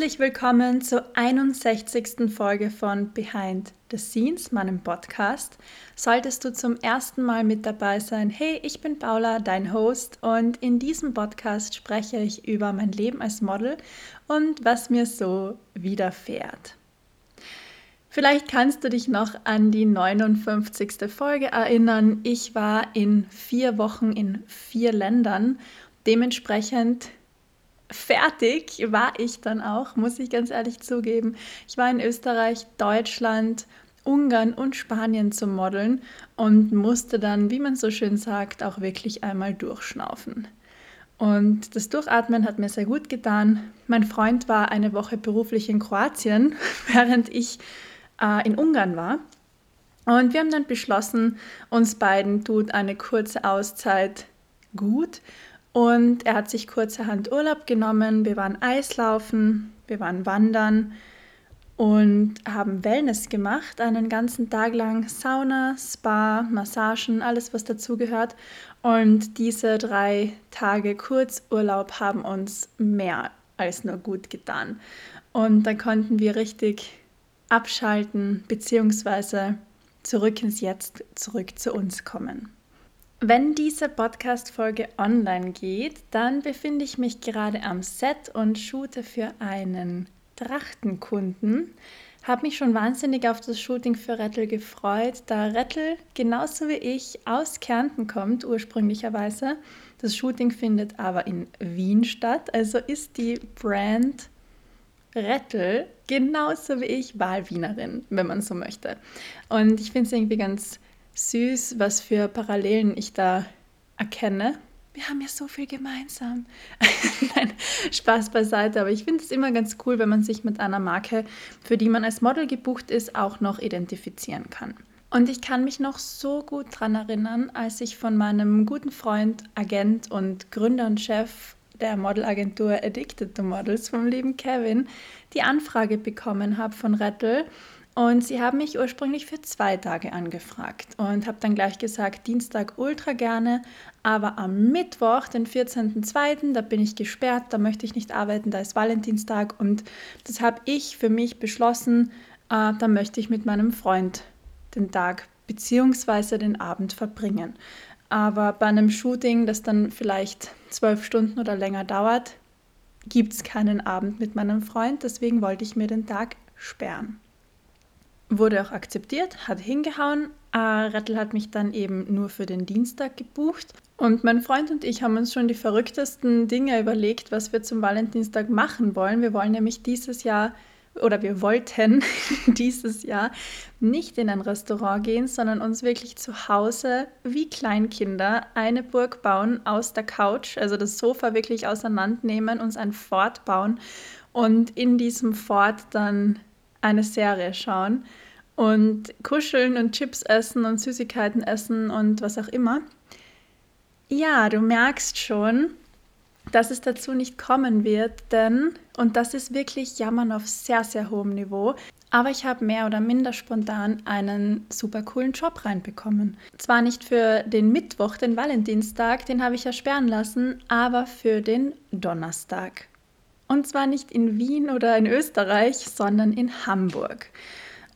Herzlich willkommen zur 61. Folge von Behind the Scenes, meinem Podcast. Solltest du zum ersten Mal mit dabei sein, hey, ich bin Paula, dein Host, und in diesem Podcast spreche ich über mein Leben als Model und was mir so widerfährt. Vielleicht kannst du dich noch an die 59. Folge erinnern. Ich war in vier Wochen in vier Ländern. Dementsprechend fertig war ich dann auch, muss ich ganz ehrlich zugeben. Ich war in Österreich, Deutschland, Ungarn und Spanien zum Modeln und musste dann, wie man so schön sagt, auch wirklich einmal durchschnaufen. Und das Durchatmen hat mir sehr gut getan. Mein Freund war eine Woche beruflich in Kroatien, während ich äh, in Ungarn war. Und wir haben dann beschlossen, uns beiden tut eine kurze Auszeit gut und er hat sich kurzerhand Urlaub genommen. Wir waren Eislaufen, wir waren wandern und haben Wellness gemacht, einen ganzen Tag lang Sauna, Spa, Massagen, alles was dazugehört. Und diese drei Tage Kurzurlaub haben uns mehr als nur gut getan. Und da konnten wir richtig abschalten bzw. zurück ins Jetzt, zurück zu uns kommen. Wenn diese Podcast-Folge online geht, dann befinde ich mich gerade am Set und shoote für einen Trachtenkunden. Habe mich schon wahnsinnig auf das Shooting für Rettel gefreut, da Rettel genauso wie ich aus Kärnten kommt, ursprünglicherweise. Das Shooting findet aber in Wien statt, also ist die Brand Rettel genauso wie ich Wahlwienerin, wenn man so möchte. Und ich finde es irgendwie ganz süß, was für Parallelen ich da erkenne. Wir haben ja so viel gemeinsam. Nein, Spaß beiseite, aber ich finde es immer ganz cool, wenn man sich mit einer Marke, für die man als Model gebucht ist, auch noch identifizieren kann. Und ich kann mich noch so gut daran erinnern, als ich von meinem guten Freund, Agent und Gründer und Chef der Modelagentur Addicted to Models vom lieben Kevin die Anfrage bekommen habe von Rettel, und sie haben mich ursprünglich für zwei Tage angefragt und habe dann gleich gesagt, Dienstag ultra gerne, aber am Mittwoch, den 14.02., da bin ich gesperrt, da möchte ich nicht arbeiten, da ist Valentinstag und das habe ich für mich beschlossen, äh, da möchte ich mit meinem Freund den Tag bzw. den Abend verbringen. Aber bei einem Shooting, das dann vielleicht zwölf Stunden oder länger dauert, gibt es keinen Abend mit meinem Freund, deswegen wollte ich mir den Tag sperren wurde auch akzeptiert, hat hingehauen. Äh, Rettel hat mich dann eben nur für den Dienstag gebucht. Und mein Freund und ich haben uns schon die verrücktesten Dinge überlegt, was wir zum Valentinstag machen wollen. Wir wollen nämlich dieses Jahr oder wir wollten dieses Jahr nicht in ein Restaurant gehen, sondern uns wirklich zu Hause wie Kleinkinder eine Burg bauen aus der Couch, also das Sofa wirklich auseinandernehmen, uns ein Fort bauen und in diesem Fort dann eine Serie schauen und kuscheln und Chips essen und Süßigkeiten essen und was auch immer. Ja, du merkst schon, dass es dazu nicht kommen wird, denn, und das ist wirklich Jammern auf sehr, sehr hohem Niveau, aber ich habe mehr oder minder spontan einen super coolen Job reinbekommen. Zwar nicht für den Mittwoch, den Valentinstag, den habe ich ja sperren lassen, aber für den Donnerstag. Und zwar nicht in Wien oder in Österreich, sondern in Hamburg.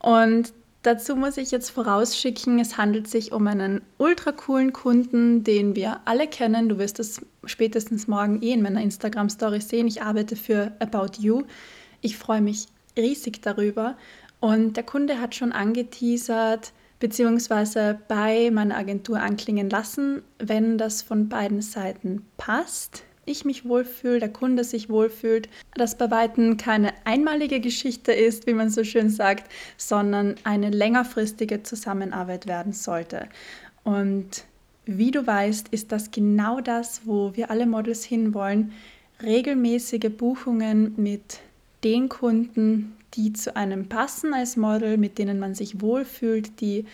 Und dazu muss ich jetzt vorausschicken, es handelt sich um einen ultra coolen Kunden, den wir alle kennen. Du wirst es spätestens morgen eh in meiner Instagram-Story sehen. Ich arbeite für About You. Ich freue mich riesig darüber. Und der Kunde hat schon angeteasert, beziehungsweise bei meiner Agentur anklingen lassen, wenn das von beiden Seiten passt, ich mich wohlfühle, der Kunde sich wohlfühlt, dass bei Weitem keine einmalige Geschichte ist, wie man so schön sagt, sondern eine längerfristige Zusammenarbeit werden sollte. Und wie du weißt, ist das genau das, wo wir alle Models hinwollen. Regelmäßige Buchungen mit den Kunden, die zu einem passen als Model, mit denen man sich wohlfühlt, die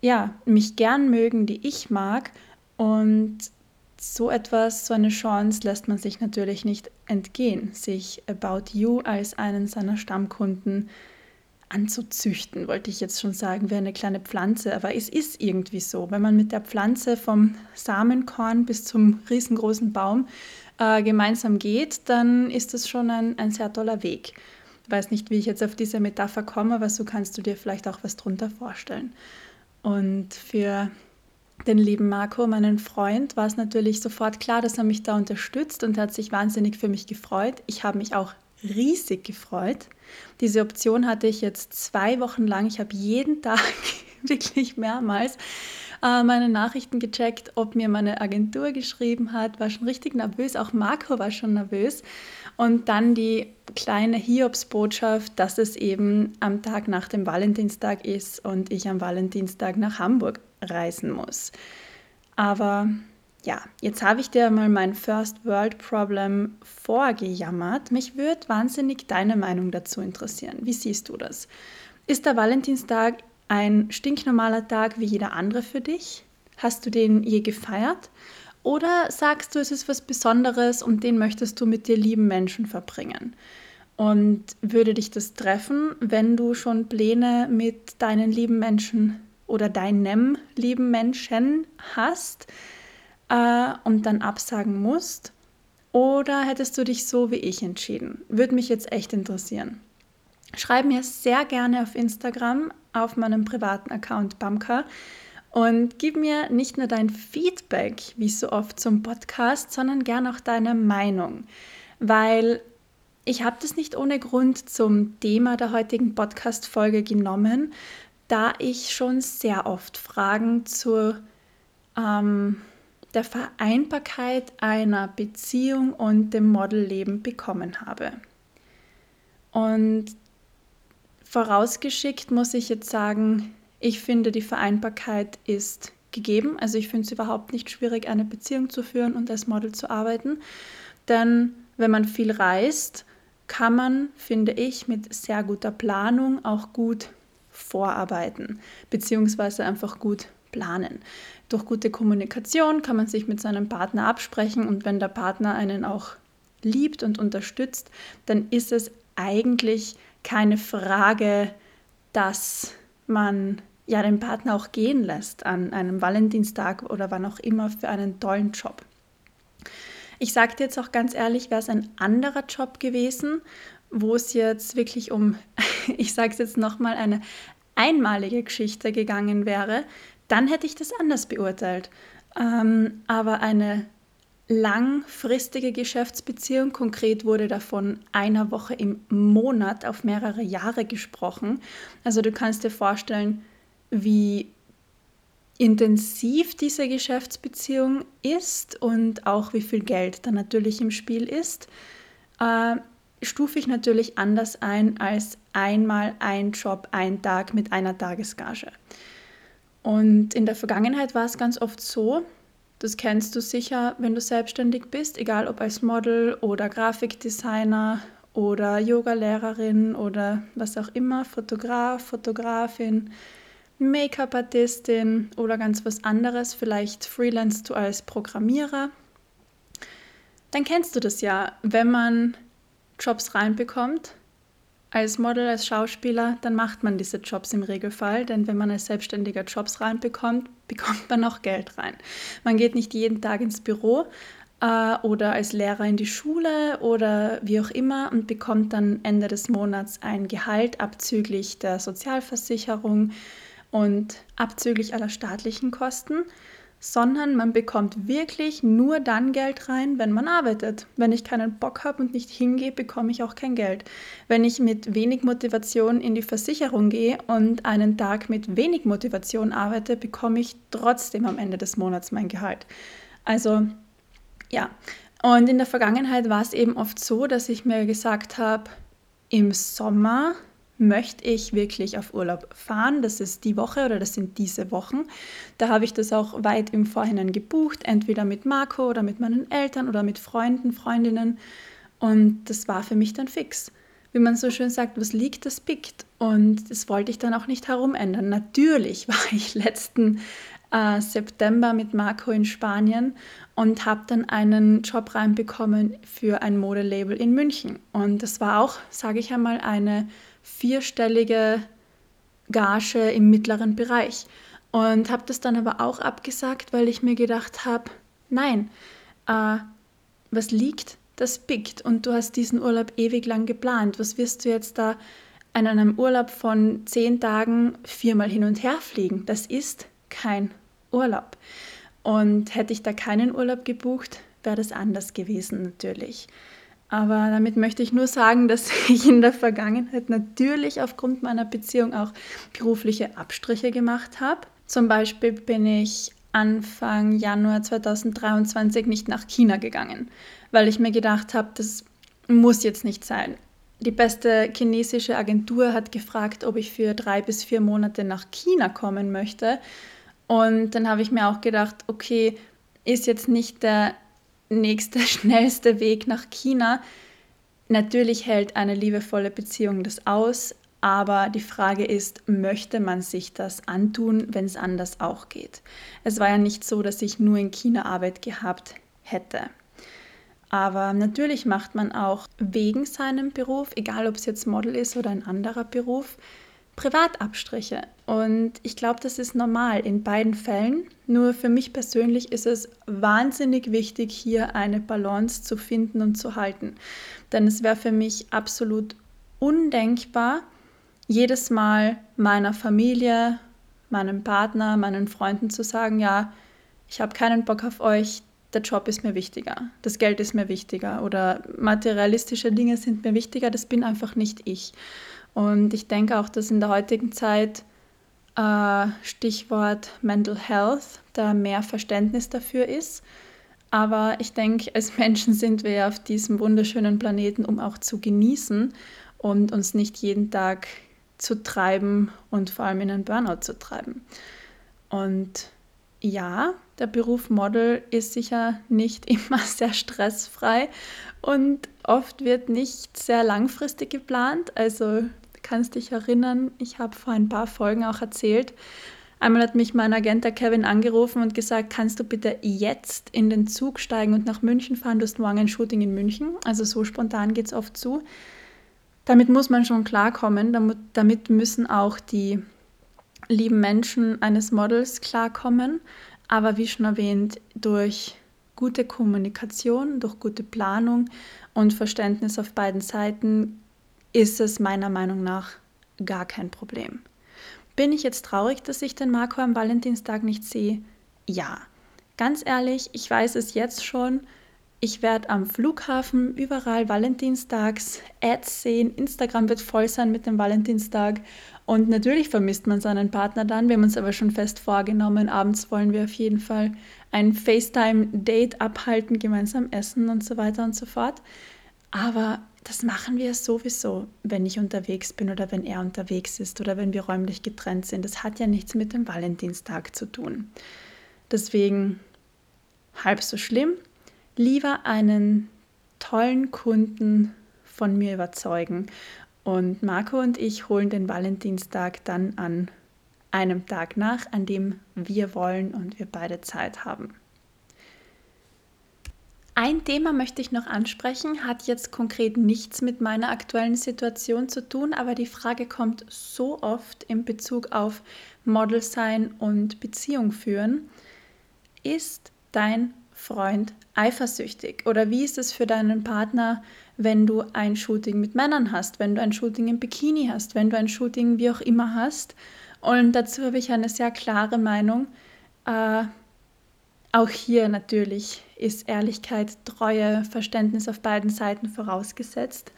ja, mich gern mögen, die ich mag. Und so etwas, so eine Chance lässt man sich natürlich nicht entgehen, sich About You als einen seiner Stammkunden anzuzüchten, wollte ich jetzt schon sagen, wie eine kleine Pflanze. Aber es ist irgendwie so, wenn man mit der Pflanze vom Samenkorn bis zum riesengroßen Baum äh, gemeinsam geht, dann ist das schon ein, ein sehr toller Weg. Ich weiß nicht, wie ich jetzt auf diese Metapher komme, aber so kannst du dir vielleicht auch was drunter vorstellen. Und für den lieben Marco, meinen Freund, war es natürlich sofort klar, dass er mich da unterstützt und hat sich wahnsinnig für mich gefreut. Ich habe mich auch riesig gefreut. Diese Option hatte ich jetzt zwei Wochen lang. Ich habe jeden Tag wirklich mehrmals äh, meine Nachrichten gecheckt, ob mir meine Agentur geschrieben hat, war schon richtig nervös. Auch Marco war schon nervös. Und dann die kleine Hiobsbotschaft, dass es eben am Tag nach dem Valentinstag ist und ich am Valentinstag nach Hamburg reisen muss. Aber ja, jetzt habe ich dir mal mein First World Problem vorgejammert. Mich würde wahnsinnig deine Meinung dazu interessieren. Wie siehst du das? Ist der Valentinstag ein stinknormaler Tag wie jeder andere für dich? Hast du den je gefeiert? Oder sagst du, es ist was Besonderes und den möchtest du mit dir lieben Menschen verbringen? Und würde dich das treffen, wenn du schon Pläne mit deinen lieben Menschen oder deinem lieben Menschen hast äh, und dann absagen musst? Oder hättest du dich so wie ich entschieden? Würde mich jetzt echt interessieren. Schreib mir sehr gerne auf Instagram auf meinem privaten Account Bamka und gib mir nicht nur dein Feedback, wie so oft zum Podcast, sondern gern auch deine Meinung, weil ich habe das nicht ohne Grund zum Thema der heutigen Podcast-Folge genommen, da ich schon sehr oft Fragen zur ähm, der Vereinbarkeit einer Beziehung und dem Modelleben bekommen habe. Und vorausgeschickt muss ich jetzt sagen, ich finde, die Vereinbarkeit ist gegeben. Also ich finde es überhaupt nicht schwierig, eine Beziehung zu führen und als Model zu arbeiten. Denn wenn man viel reist, kann man, finde ich, mit sehr guter Planung auch gut vorarbeiten, beziehungsweise einfach gut planen. Durch gute Kommunikation kann man sich mit seinem Partner absprechen und wenn der Partner einen auch liebt und unterstützt, dann ist es eigentlich keine Frage, dass man ja den Partner auch gehen lässt an einem Valentinstag oder wann auch immer für einen tollen Job. Ich sage dir jetzt auch ganz ehrlich, wäre es ein anderer Job gewesen, wo es jetzt wirklich um, ich sage es jetzt nochmal, eine einmalige Geschichte gegangen wäre, dann hätte ich das anders beurteilt. Ähm, aber eine langfristige Geschäftsbeziehung. Konkret wurde davon einer Woche im Monat auf mehrere Jahre gesprochen. Also du kannst dir vorstellen, wie intensiv diese Geschäftsbeziehung ist und auch wie viel Geld da natürlich im Spiel ist, äh, stufe ich natürlich anders ein als einmal ein Job, ein Tag mit einer Tagesgage. Und in der Vergangenheit war es ganz oft so, das kennst du sicher, wenn du selbstständig bist, egal ob als Model oder Grafikdesigner oder Yogalehrerin oder was auch immer, Fotograf, Fotografin, Make-up-Artistin oder ganz was anderes, vielleicht freelance du als Programmierer. Dann kennst du das ja, wenn man Jobs reinbekommt, als Model, als Schauspieler, dann macht man diese Jobs im Regelfall, denn wenn man als Selbstständiger Jobs reinbekommt, bekommt man auch Geld rein. Man geht nicht jeden Tag ins Büro äh, oder als Lehrer in die Schule oder wie auch immer und bekommt dann Ende des Monats ein Gehalt abzüglich der Sozialversicherung und abzüglich aller staatlichen Kosten sondern man bekommt wirklich nur dann Geld rein, wenn man arbeitet. Wenn ich keinen Bock habe und nicht hingehe, bekomme ich auch kein Geld. Wenn ich mit wenig Motivation in die Versicherung gehe und einen Tag mit wenig Motivation arbeite, bekomme ich trotzdem am Ende des Monats mein Gehalt. Also ja, und in der Vergangenheit war es eben oft so, dass ich mir gesagt habe, im Sommer möchte ich wirklich auf Urlaub fahren. Das ist die Woche oder das sind diese Wochen. Da habe ich das auch weit im Vorhinein gebucht, entweder mit Marco oder mit meinen Eltern oder mit Freunden, Freundinnen. Und das war für mich dann fix. wie man so schön sagt, was liegt, das pickt. Und das wollte ich dann auch nicht herumändern. Natürlich war ich letzten äh, September mit Marco in Spanien und habe dann einen Job reinbekommen für ein Modelabel in München. Und das war auch, sage ich einmal, eine vierstellige Gage im mittleren Bereich. Und habe das dann aber auch abgesagt, weil ich mir gedacht habe, nein, äh, was liegt, das pickt. Und du hast diesen Urlaub ewig lang geplant. Was wirst du jetzt da an einem Urlaub von zehn Tagen viermal hin und her fliegen? Das ist kein Urlaub. Und hätte ich da keinen Urlaub gebucht, wäre das anders gewesen natürlich. Aber damit möchte ich nur sagen, dass ich in der Vergangenheit natürlich aufgrund meiner Beziehung auch berufliche Abstriche gemacht habe. Zum Beispiel bin ich Anfang Januar 2023 nicht nach China gegangen, weil ich mir gedacht habe, das muss jetzt nicht sein. Die beste chinesische Agentur hat gefragt, ob ich für drei bis vier Monate nach China kommen möchte. Und dann habe ich mir auch gedacht, okay, ist jetzt nicht der nächste, schnellste Weg nach China. Natürlich hält eine liebevolle Beziehung das aus, aber die Frage ist, möchte man sich das antun, wenn es anders auch geht? Es war ja nicht so, dass ich nur in China Arbeit gehabt hätte. Aber natürlich macht man auch wegen seinem Beruf, egal ob es jetzt Model ist oder ein anderer Beruf, Privatabstriche. Und ich glaube, das ist normal in beiden Fällen. Nur für mich persönlich ist es wahnsinnig wichtig, hier eine Balance zu finden und zu halten. Denn es wäre für mich absolut undenkbar, jedes Mal meiner Familie, meinem Partner, meinen Freunden zu sagen, ja, ich habe keinen Bock auf euch, der Job ist mir wichtiger, das Geld ist mir wichtiger oder materialistische Dinge sind mir wichtiger, das bin einfach nicht ich. Und ich denke auch, dass in der heutigen Zeit äh, Stichwort Mental Health da mehr Verständnis dafür ist. Aber ich denke, als Menschen sind wir auf diesem wunderschönen Planeten, um auch zu genießen und uns nicht jeden Tag zu treiben und vor allem in einen Burnout zu treiben. Und ja, der Beruf Model ist sicher nicht immer sehr stressfrei und oft wird nicht sehr langfristig geplant. Also kannst dich erinnern, ich habe vor ein paar Folgen auch erzählt, einmal hat mich mein Agent der Kevin angerufen und gesagt, kannst du bitte jetzt in den Zug steigen und nach München fahren, du hast morgen ein Shooting in München. Also so spontan geht es oft zu. Damit muss man schon klarkommen, damit, damit müssen auch die lieben Menschen eines Models klarkommen. Aber wie schon erwähnt, durch gute Kommunikation, durch gute Planung und Verständnis auf beiden Seiten ist es meiner Meinung nach gar kein Problem. Bin ich jetzt traurig, dass ich den Marco am Valentinstag nicht sehe? Ja. Ganz ehrlich, ich weiß es jetzt schon. Ich werde am Flughafen überall Valentinstags Ads sehen. Instagram wird voll sein mit dem Valentinstag. Und natürlich vermisst man seinen Partner dann. Wir haben uns aber schon fest vorgenommen, abends wollen wir auf jeden Fall ein FaceTime-Date abhalten, gemeinsam essen und so weiter und so fort. Aber das machen wir sowieso, wenn ich unterwegs bin oder wenn er unterwegs ist oder wenn wir räumlich getrennt sind. Das hat ja nichts mit dem Valentinstag zu tun. Deswegen halb so schlimm. Lieber einen tollen Kunden von mir überzeugen. Und Marco und ich holen den Valentinstag dann an einem Tag nach, an dem wir wollen und wir beide Zeit haben. Ein Thema möchte ich noch ansprechen, hat jetzt konkret nichts mit meiner aktuellen Situation zu tun, aber die Frage kommt so oft in Bezug auf Model sein und Beziehung führen. Ist dein Freund eifersüchtig? Oder wie ist es für deinen Partner, wenn du ein Shooting mit Männern hast, wenn du ein Shooting im Bikini hast, wenn du ein Shooting wie auch immer hast? Und dazu habe ich eine sehr klare Meinung. Äh, auch hier natürlich ist Ehrlichkeit, Treue, Verständnis auf beiden Seiten vorausgesetzt.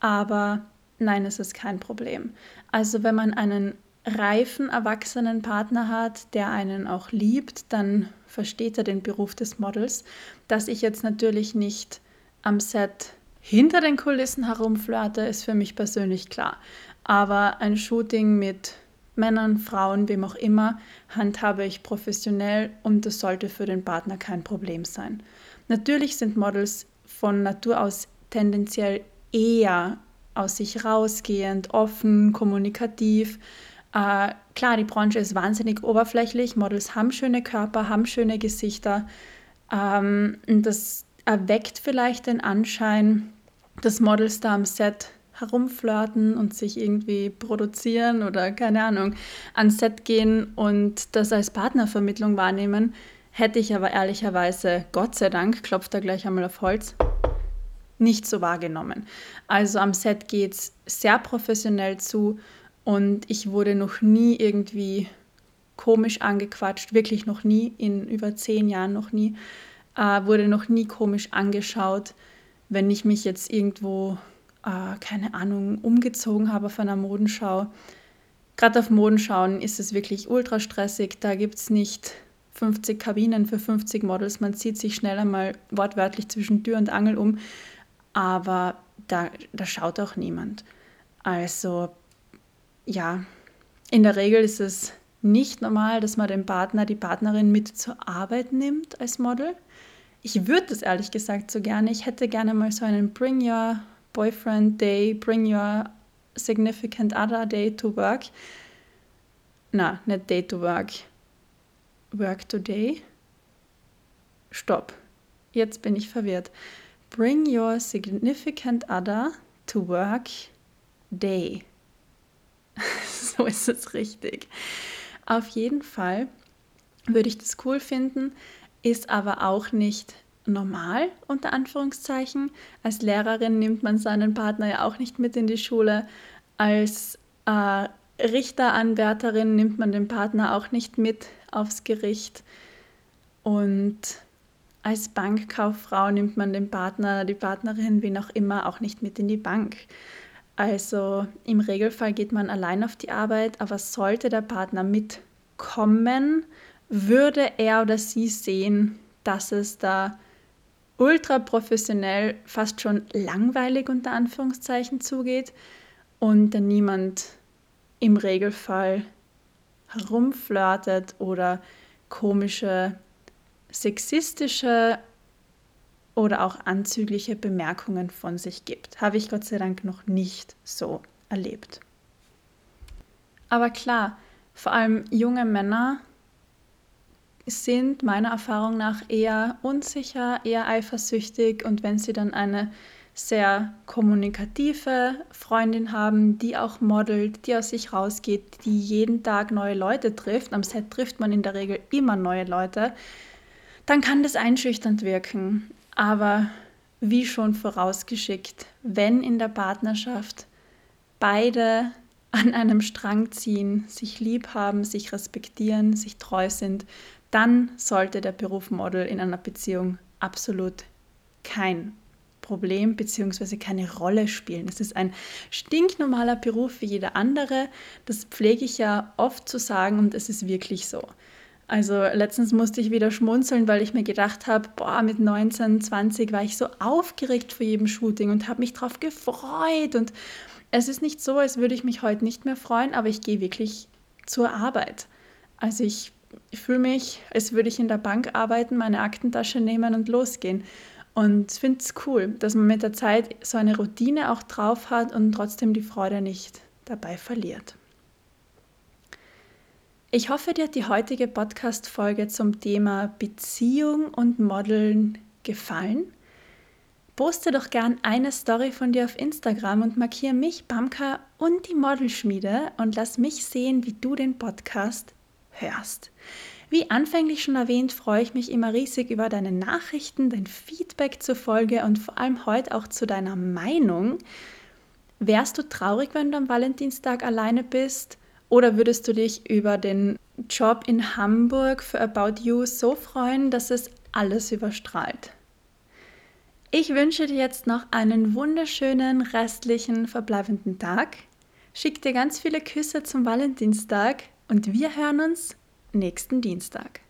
Aber nein, es ist kein Problem. Also wenn man einen reifen, erwachsenen Partner hat, der einen auch liebt, dann versteht er den Beruf des Models. Dass ich jetzt natürlich nicht am Set hinter den Kulissen herumflirte, ist für mich persönlich klar. Aber ein Shooting mit Männern, Frauen, wem auch immer, handhabe ich professionell und das sollte für den Partner kein Problem sein. Natürlich sind Models von Natur aus tendenziell eher aus sich rausgehend, offen, kommunikativ. Äh, klar, die Branche ist wahnsinnig oberflächlich. Models haben schöne Körper, haben schöne Gesichter. Ähm, das erweckt vielleicht den Anschein, dass Models da am Set herumflirten und sich irgendwie produzieren oder keine Ahnung, ans Set gehen und das als Partnervermittlung wahrnehmen, hätte ich aber ehrlicherweise, Gott sei Dank, klopft da gleich einmal auf Holz, nicht so wahrgenommen. Also am Set geht es sehr professionell zu und ich wurde noch nie irgendwie komisch angequatscht, wirklich noch nie, in über zehn Jahren noch nie, äh, wurde noch nie komisch angeschaut, wenn ich mich jetzt irgendwo, äh, keine Ahnung, umgezogen habe auf einer Modenschau. Gerade auf Modenschauen ist es wirklich ultra stressig, da gibt es nicht 50 Kabinen für 50 Models, man zieht sich schnell einmal wortwörtlich zwischen Tür und Angel um aber da, da schaut auch niemand. Also ja, in der Regel ist es nicht normal, dass man den Partner, die Partnerin mit zur Arbeit nimmt als Model. Ich würde das ehrlich gesagt so gerne. Ich hätte gerne mal so einen Bring Your Boyfriend Day, Bring Your Significant Other Day to Work. Na, nicht Day to Work. Work Today. Stopp. Jetzt bin ich verwirrt. Bring your significant other to work day. so ist es richtig. Auf jeden Fall würde ich das cool finden, ist aber auch nicht normal, unter Anführungszeichen. Als Lehrerin nimmt man seinen Partner ja auch nicht mit in die Schule. Als äh, Richteranwärterin nimmt man den Partner auch nicht mit aufs Gericht. Und als Bankkauffrau nimmt man den Partner, die Partnerin, wie auch immer, auch nicht mit in die Bank. Also im Regelfall geht man allein auf die Arbeit, aber sollte der Partner mitkommen, würde er oder sie sehen, dass es da ultra professionell, fast schon langweilig unter Anführungszeichen zugeht und dann niemand im Regelfall herumflirtet oder komische sexistische oder auch anzügliche Bemerkungen von sich gibt. Habe ich Gott sei Dank noch nicht so erlebt. Aber klar, vor allem junge Männer sind meiner Erfahrung nach eher unsicher, eher eifersüchtig und wenn sie dann eine sehr kommunikative Freundin haben, die auch modelt, die aus sich rausgeht, die jeden Tag neue Leute trifft, am Set trifft man in der Regel immer neue Leute, dann kann das einschüchternd wirken. Aber wie schon vorausgeschickt, wenn in der Partnerschaft beide an einem Strang ziehen, sich lieb haben, sich respektieren, sich treu sind, dann sollte der Beruf Model in einer Beziehung absolut kein Problem bzw. keine Rolle spielen. Es ist ein stinknormaler Beruf wie jeder andere. Das pflege ich ja oft zu sagen und es ist wirklich so. Also letztens musste ich wieder schmunzeln, weil ich mir gedacht habe, boah, mit 19, 20 war ich so aufgeregt vor jedem Shooting und habe mich drauf gefreut. Und es ist nicht so, als würde ich mich heute nicht mehr freuen, aber ich gehe wirklich zur Arbeit. Also ich, ich fühle mich, als würde ich in der Bank arbeiten, meine Aktentasche nehmen und losgehen. Und finde es cool, dass man mit der Zeit so eine Routine auch drauf hat und trotzdem die Freude nicht dabei verliert. Ich hoffe, dir hat die heutige Podcast-Folge zum Thema Beziehung und Modeln gefallen. Poste doch gern eine Story von dir auf Instagram und markiere mich, Bamka und die Modelschmiede und lass mich sehen, wie du den Podcast hörst. Wie anfänglich schon erwähnt, freue ich mich immer riesig über deine Nachrichten, dein Feedback zur Folge und vor allem heute auch zu deiner Meinung. Wärst du traurig, wenn du am Valentinstag alleine bist? Oder würdest du dich über den Job in Hamburg für About You so freuen, dass es alles überstrahlt? Ich wünsche dir jetzt noch einen wunderschönen restlichen verbleibenden Tag. Schick dir ganz viele Küsse zum Valentinstag und wir hören uns nächsten Dienstag.